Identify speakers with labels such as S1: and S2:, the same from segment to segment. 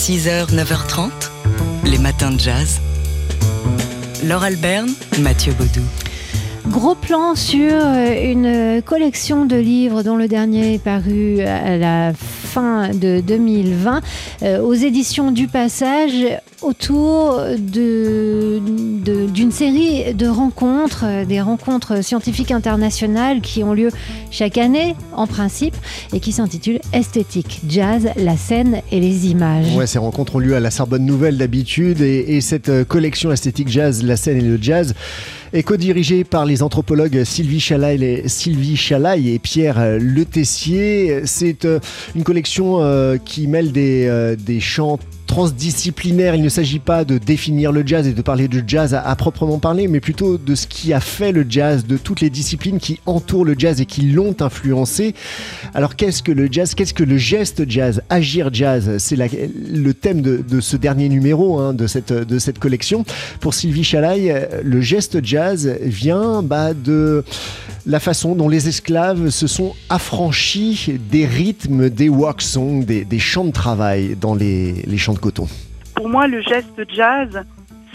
S1: 6h, 9h30, les matins de jazz. Laure Alberne, Mathieu Baudou.
S2: Gros plan sur euh, une collection de livres dont le dernier est paru à la fin de 2020 euh, aux éditions du Passage autour de, de- d'une série de rencontres, euh, des rencontres scientifiques internationales qui ont lieu chaque année en principe et qui s'intitulent Esthétique, Jazz, la scène et les images.
S3: Ouais, ces rencontres ont lieu à la Sorbonne Nouvelle d'habitude et, et cette euh, collection esthétique jazz, la scène et le jazz, est co-dirigée par les anthropologues Sylvie Chalaille et, Sylvie Chalaille et Pierre euh, Le Tessier. C'est euh, une collection euh, qui mêle des, des chants transdisciplinaires. Il ne s'agit pas de définir le jazz et de parler de jazz à, proprement parler, mais plutôt de ce qui a fait le jazz, de toutes les disciplines qui entourent le jazz et qui l'ont influencé. Alors qu'est-ce que le jazz? Qu'est-ce que le geste jazz? Agir jazz? C'est le thème de, ce dernier numéro hein, de, cette, de cette collection. Pour Sylvie Chalaille, le geste jazz vient bah, de la façon dont les esclaves se sont affranchis des rythmes des work des, des chants de travail dans les, champs de coton.
S4: Pour moi, le geste jazz,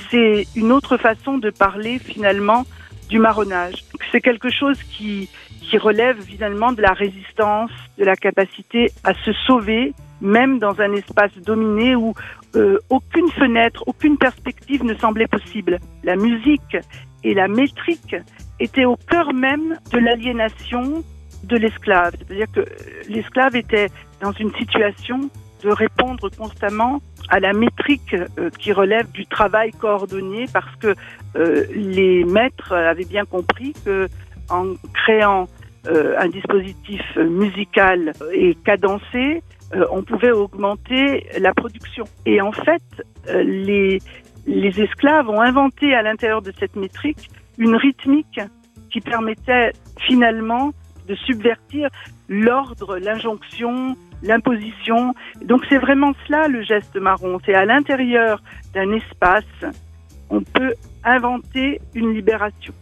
S4: c'est une autre façon de parler finalement du marronnage. C'est quelque chose qui, qui relève finalement de la résistance, de la capacité à se sauver, même dans un espace dominé où euh, aucune fenêtre, aucune perspective ne semblait possible. La musique et la métrique étaient au cœur même de l'aliénation de l'esclave. C'est-à-dire que euh, l'esclave était dans une situation de répondre constamment à la métrique euh, qui relève du travail coordonné parce que euh, les maîtres avaient bien compris que en créant un dispositif musical et cadencé, on pouvait augmenter la production. Et en fait, les, les esclaves ont inventé à l'intérieur de cette métrique une rythmique qui permettait finalement de subvertir l'ordre, l'injonction, l'imposition. Donc c'est vraiment cela le geste marron. C'est à l'intérieur d'un espace, on peut inventer une libération.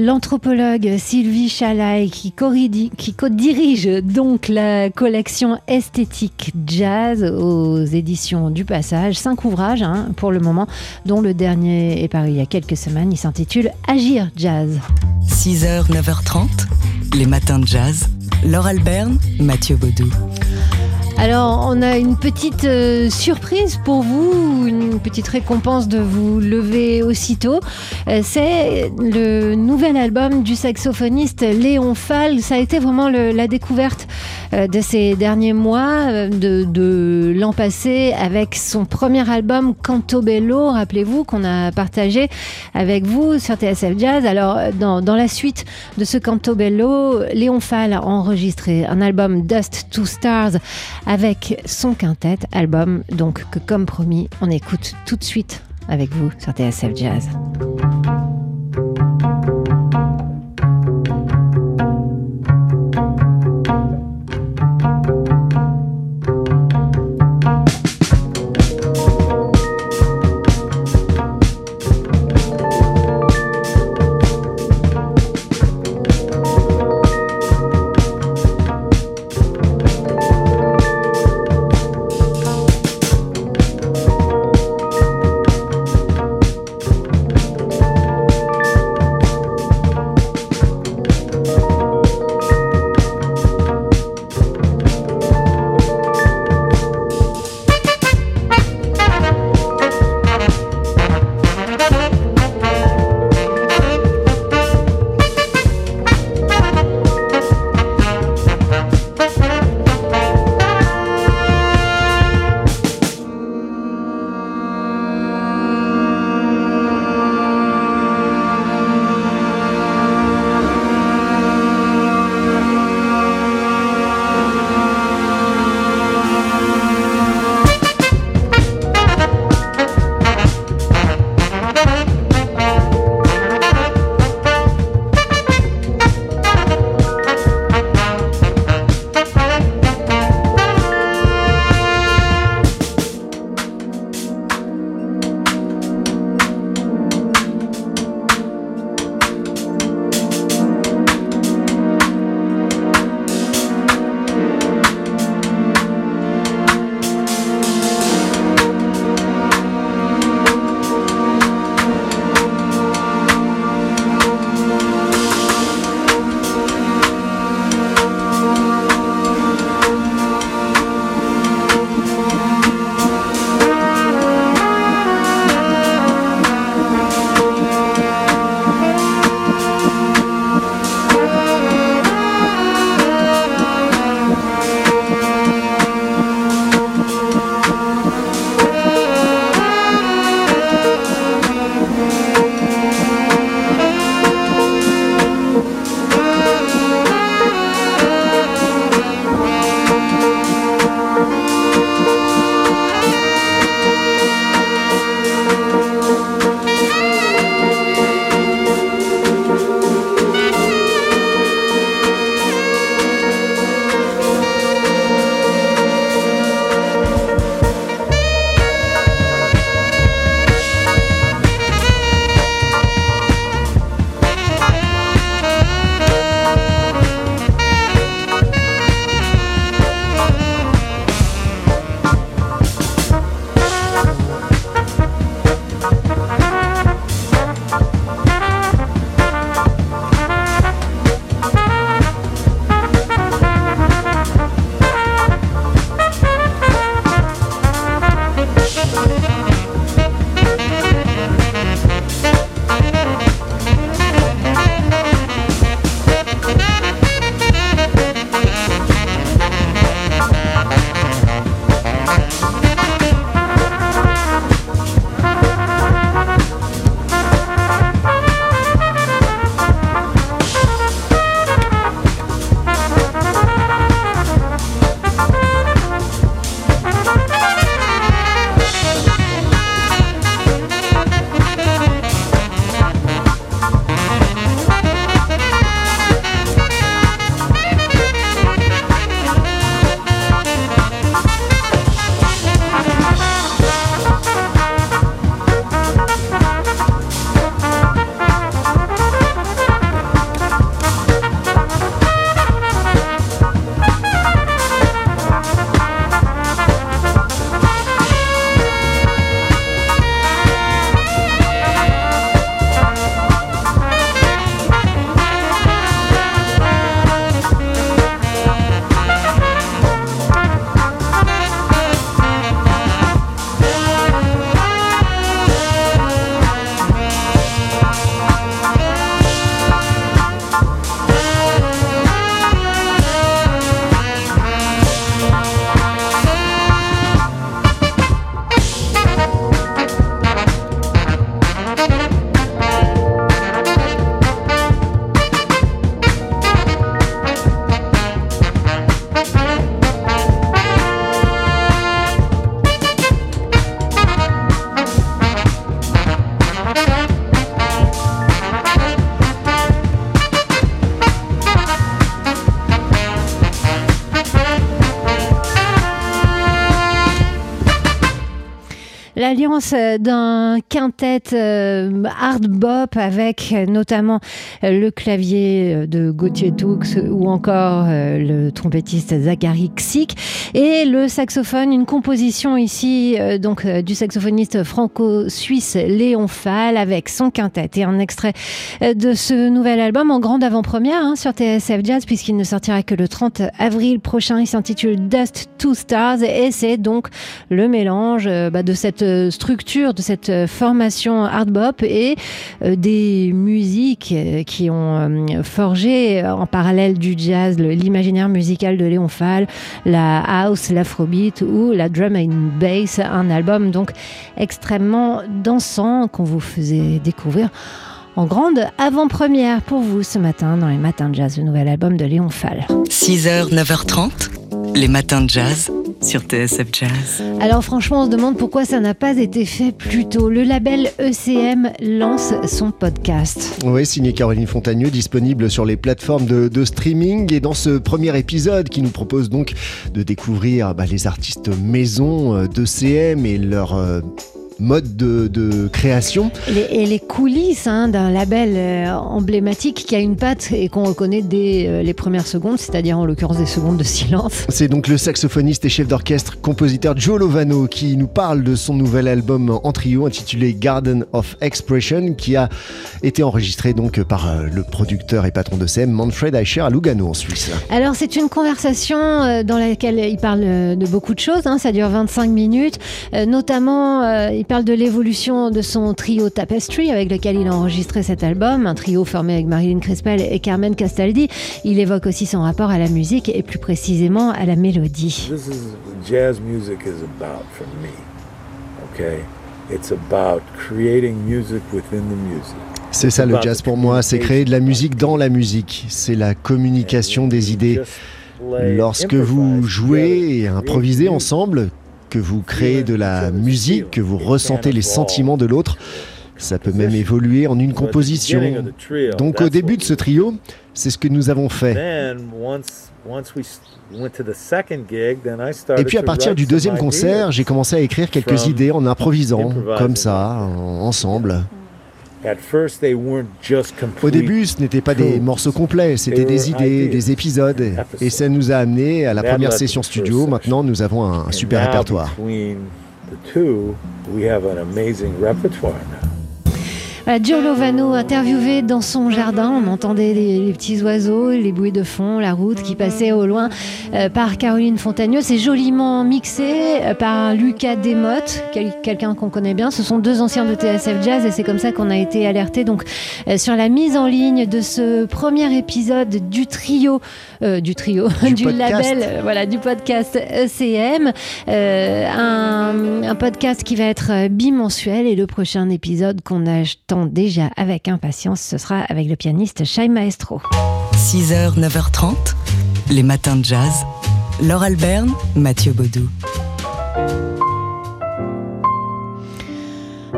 S2: L'anthropologue Sylvie corridi- qui co-dirige donc la collection esthétique jazz aux éditions du Passage. Cinq ouvrages hein, pour le moment, dont le dernier est paru il y a quelques semaines. Il s'intitule Agir jazz.
S1: 6h, 9h30, les matins de jazz. Laure Alberne, Mathieu Baudou.
S2: Alors, on a une petite euh, surprise pour vous, une petite récompense de vous lever aussitôt. Euh, c'est le nouvel album du saxophoniste Léon Fall. Ça a été vraiment la découverte euh, de ces derniers mois, de, l'an passé, avec son premier album Cantobello, rappelez-vous, qu'on a partagé avec vous sur TSF Jazz. Alors, dans, dans la suite de ce Cantobello, Léon Fall a enregistré un album Dust to Stars avec son quintet, album donc que comme promis, on écoute tout de suite avec vous sur TSF Jazz. L'alliance d'un quintet euh, hard bop avec notamment le clavier de Gauthier Toux ou encore euh, le trompettiste Zachary Xick et le saxophone, une composition ici euh, donc du saxophoniste franco-suisse Léon Fall avec son quintet et un extrait de ce nouvel album en grande avant-première hein, sur TSF Jazz puisqu'il ne sortira que le 30 avril prochain. Il s'intitule Dust to Stars et c'est donc le mélange bah, de cette structure, de cette formation hard bop et euh, des musiques euh, qui ont euh, forgé en parallèle du jazz l'imaginaire musical de Léon Fall, la house, l'afrobeat ou la drum and bass, un album donc extrêmement dansant qu'on vous faisait découvrir en grande avant-première pour vous ce matin dans les matins de jazz, le nouvel album de Léon Fall.
S1: 6h, 9h30, les matins de jazz sur TSF Jazz.
S2: Alors franchement, on se demande pourquoi ça n'a pas été fait plus tôt. Le label ECM lance son podcast.
S3: Oui, signé Caroline Fontagneux, disponible sur les plateformes de, streaming. Et dans ce premier épisode qui nous propose donc de découvrir bah, les artistes maison euh, d'ECM et leur... Euh, mode de, création.
S2: et les coulisses hein, d'un label euh, emblématique qui a une patte et qu'on reconnaît dès euh, les premières secondes, c'est-à-dire en l'occurrence des secondes de silence.
S3: C'est donc le saxophoniste et chef d'orchestre, compositeur Joe Lovano qui nous parle de son nouvel album en trio intitulé Garden of Expression qui a été enregistré donc par euh, le producteur et patron de CM Manfred Eicher à Lugano en Suisse.
S2: Alors c'est une conversation dans laquelle il parle de beaucoup de choses, hein. ça dure 25 minutes, notamment parle de l'évolution de son trio Tapestry avec lequel il a enregistré cet album, un trio formé avec Marilyn Crispell et Carmen Castaldi. Il évoque aussi son rapport à la musique et plus précisément à la mélodie. jazz music is about for me.
S3: Okay? It's about creating music within the music. C'est ça le jazz pour moi, c'est créer de la musique dans la musique, c'est la communication des idées. Lorsque vous jouez et improvisez ensemble, que vous créez de la musique, que vous ressentez les sentiments de l'autre. Ça peut même évoluer en une composition. Donc au début de ce trio, c'est ce que nous avons fait. Et puis à partir du deuxième concert, j'ai commencé à écrire quelques idées en improvisant, comme ça, ensemble. Au début, ce n'était pas des morceaux complets, c'était des idées, des épisodes. Et ça nous a amené à la première session studio. Maintenant, nous avons un super répertoire.
S2: Dio Lovano interviewé dans son jardin. On entendait les, petits oiseaux, les bruits de fond, la route qui passait au loin euh, par Caroline Fontagneux. C'est joliment mixé euh, par Lucas Desmottes, quelqu'un qu'on connaît bien. Ce sont deux anciens de TSF Jazz et c'est comme ça qu'on a été alerté donc euh, sur la mise en ligne de ce premier épisode du trio, du trio, du, label, voilà, du podcast ECM. Un, un, podcast qui va être bimensuel et le prochain épisode qu'on attend déjà avec impatience, ce sera avec le pianiste Shai Maestro.
S1: 6h, 9h30, les matins de jazz. Laure Alberne, Mathieu Baudou.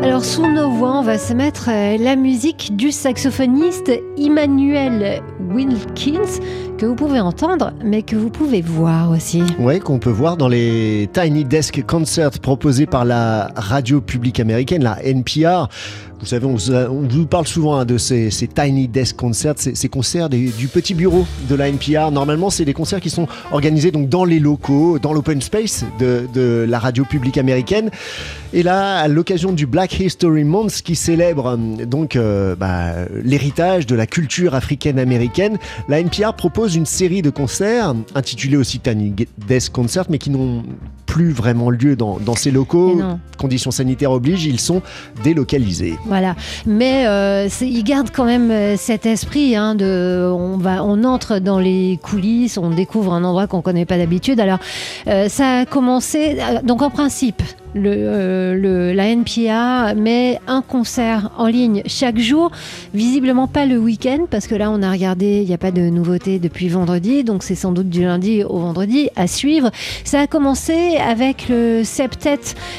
S2: Alors sous nos voix, on va se mettre euh, la musique du saxophoniste Emmanuel Wilkins que vous pouvez entendre, mais que vous pouvez voir aussi.
S3: Oui, qu'on peut voir dans les Tiny Desk Concerts proposés par la radio publique américaine, la NPR. Vous savez, on, vous parle souvent hein, de ces, Tiny Desk Concerts, ces, concerts du petit bureau de la NPR. Normalement, c'est des concerts qui sont organisés donc dans les locaux, dans l'open space de, la radio publique américaine. Et là, à l'occasion du Black History Month qui célèbre euh, donc euh, bah, l'héritage de la culture africaine-américaine, la NPR propose une série de concerts intitulés aussi Tiny Desk Concerts, mais qui n'ont plus vraiment lieu dans, ces locaux. Conditions sanitaires obligent, ils sont délocalisés.
S2: Voilà, mais euh, ils gardent quand même euh, cet esprit hein, de, on va, on entre dans les coulisses, on découvre un endroit qu'on connaît pas d'habitude. Alors, euh, ça a commencé, donc en principe, le, le, la NPA met un concert en ligne chaque jour, visiblement pas le week-end, parce que là on a regardé, il n'y a pas de nouveauté depuis vendredi, donc c'est sans doute du lundi au vendredi à suivre. Ça a commencé avec le septet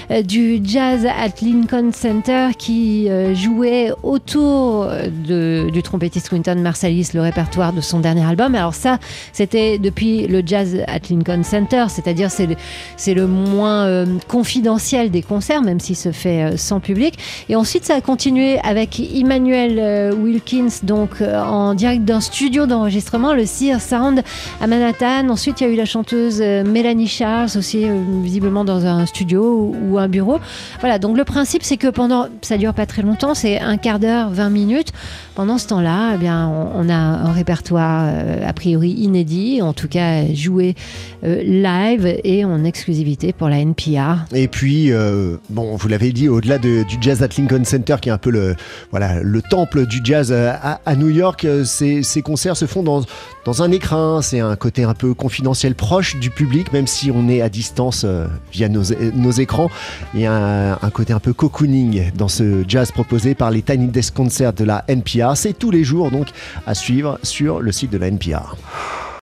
S2: euh, du Jazz at Lincoln Center qui euh, jouait autour de, du trompettiste Quinton Marsalis le répertoire de son dernier album. Alors ça, c'était depuis le Jazz at Lincoln Center, c'est-à-dire c'est le, le moins euh, confidentiel des concerts, même si se fait sans public. Et ensuite, ça a continué avec Emmanuel Wilkins, donc en direct d'un studio d'enregistrement, le Sear Sound à Manhattan. Ensuite, il y a eu la chanteuse Mélanie Charles, aussi visiblement dans un studio ou un bureau. Voilà, donc le principe, c'est que pendant, ça dure pas très longtemps, c'est un quart d'heure, 20 minutes. Pendant ce temps-là, eh bien, on, a un répertoire euh, a priori inédit, en tout cas joué euh, live et en exclusivité pour la NPR.
S3: Et puis, euh, bon, vous l'avez dit, au-delà du jazz at Lincoln Center, qui est un peu le, voilà, le temple du jazz à, New York, ces, ces, concerts se font dans, dans un écrin. C'est un côté un peu confidentiel, proche du public, même si on est à distance via nos, écrans. Il y a un, côté un peu cocooning dans ce jazz proposé par les Tiny Desk Concerts de la NPR. C'est tous les jours donc à suivre sur le site de la NPR.